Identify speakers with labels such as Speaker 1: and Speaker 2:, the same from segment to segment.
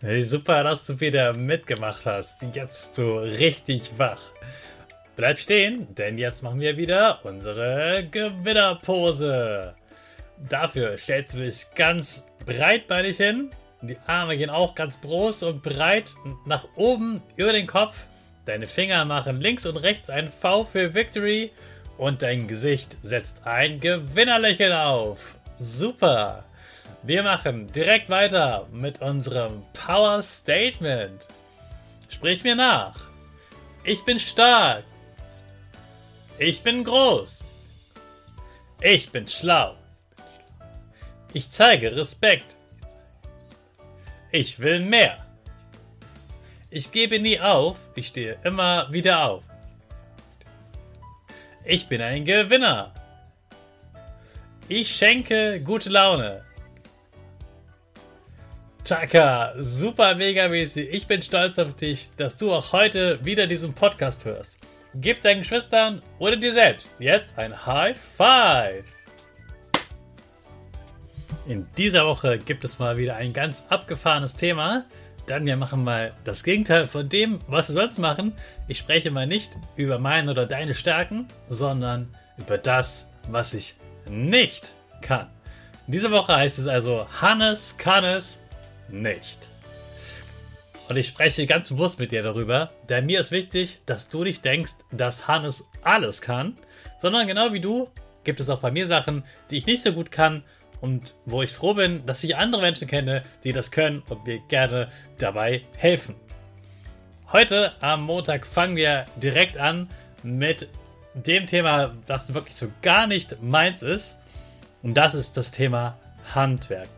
Speaker 1: Hey, super, dass du wieder mitgemacht hast. Jetzt bist du richtig wach. Bleib stehen, denn jetzt machen wir wieder unsere Gewinnerpose. Dafür stellst du dich ganz breitbeinig hin. Die Arme gehen auch ganz groß und breit nach oben über den Kopf. Deine Finger machen links und rechts ein V für Victory und dein Gesicht setzt ein Gewinnerlächeln auf. Super! Wir machen direkt weiter mit unserem Power Statement. Sprich mir nach. Ich bin stark. Ich bin groß. Ich bin schlau. Ich zeige Respekt. Ich will mehr. Ich gebe nie auf, ich stehe immer wieder auf. Ich bin ein Gewinner. Ich schenke gute Laune. Chaka, super mega mäßig. Ich bin stolz auf dich, dass du auch heute wieder diesen Podcast hörst. Gib deinen Geschwistern oder dir selbst jetzt ein High Five. In dieser Woche gibt es mal wieder ein ganz abgefahrenes Thema. Dann wir machen mal das Gegenteil von dem, was wir sonst machen. Ich spreche mal nicht über meine oder deine Stärken, sondern über das, was ich nicht kann. In dieser Woche heißt es also Hannes kann es nicht. Und ich spreche ganz bewusst mit dir darüber, denn mir ist wichtig, dass du nicht denkst, dass Hannes alles kann, sondern genau wie du gibt es auch bei mir Sachen, die ich nicht so gut kann und wo ich froh bin, dass ich andere Menschen kenne, die das können und mir gerne dabei helfen. Heute am Montag fangen wir direkt an mit dem Thema, das wirklich so gar nicht meins ist. Und das ist das Thema Handwerk.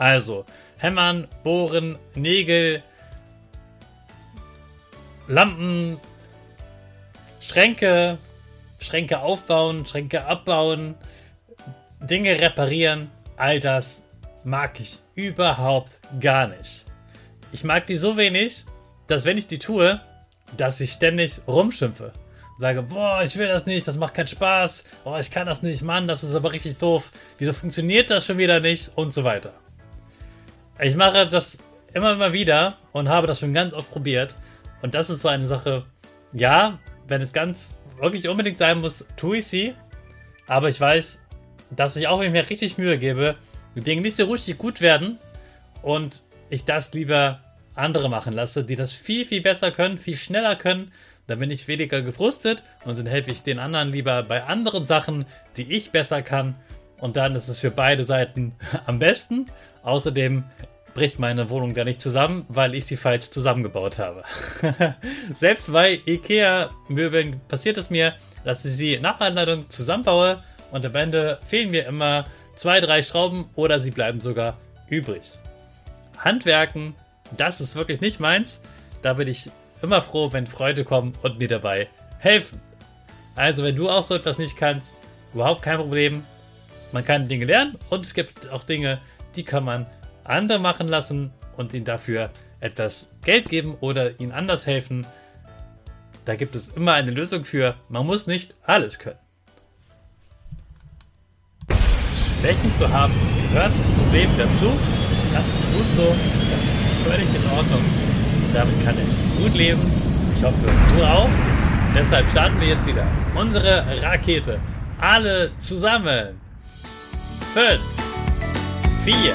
Speaker 1: Also, Hämmern, Bohren, Nägel, Lampen, Schränke, Schränke aufbauen, Schränke abbauen, Dinge reparieren, all das mag ich überhaupt gar nicht. Ich mag die so wenig, dass wenn ich die tue, dass ich ständig rumschimpfe. Sage, boah, ich will das nicht, das macht keinen Spaß, boah, ich kann das nicht, Mann, das ist aber richtig doof, wieso funktioniert das schon wieder nicht und so weiter. Ich mache das immer mal wieder und habe das schon ganz oft probiert. Und das ist so eine Sache, ja, wenn es ganz wirklich unbedingt sein muss, tue ich sie. Aber ich weiß, dass ich auch, wenn ich mir richtig Mühe gebe, die Dinge nicht so richtig gut werden und ich das lieber andere machen lasse, die das viel, viel besser können, viel schneller können. Dann bin ich weniger gefrustet und dann helfe ich den anderen lieber bei anderen Sachen, die ich besser kann. Und dann ist es für beide Seiten am besten. Außerdem bricht meine Wohnung gar nicht zusammen, weil ich sie falsch zusammengebaut habe. Selbst bei IKEA-Möbeln passiert es mir, dass ich sie nach Anleitung zusammenbaue und am Ende fehlen mir immer zwei, drei Schrauben oder sie bleiben sogar übrig. Handwerken, das ist wirklich nicht meins. Da bin ich immer froh, wenn Freunde kommen und mir dabei helfen. Also, wenn du auch so etwas nicht kannst, überhaupt kein Problem. Man kann Dinge lernen und es gibt auch Dinge, die kann man andere machen lassen und ihnen dafür etwas Geld geben oder ihnen anders helfen. Da gibt es immer eine Lösung für. Man muss nicht alles können. Schwächen zu haben gehört zum Leben dazu. Das ist gut so. Das ist völlig in Ordnung. Damit kann ich gut leben. Ich hoffe, du auch. Deshalb starten wir jetzt wieder unsere Rakete. Alle zusammen. 5, 4,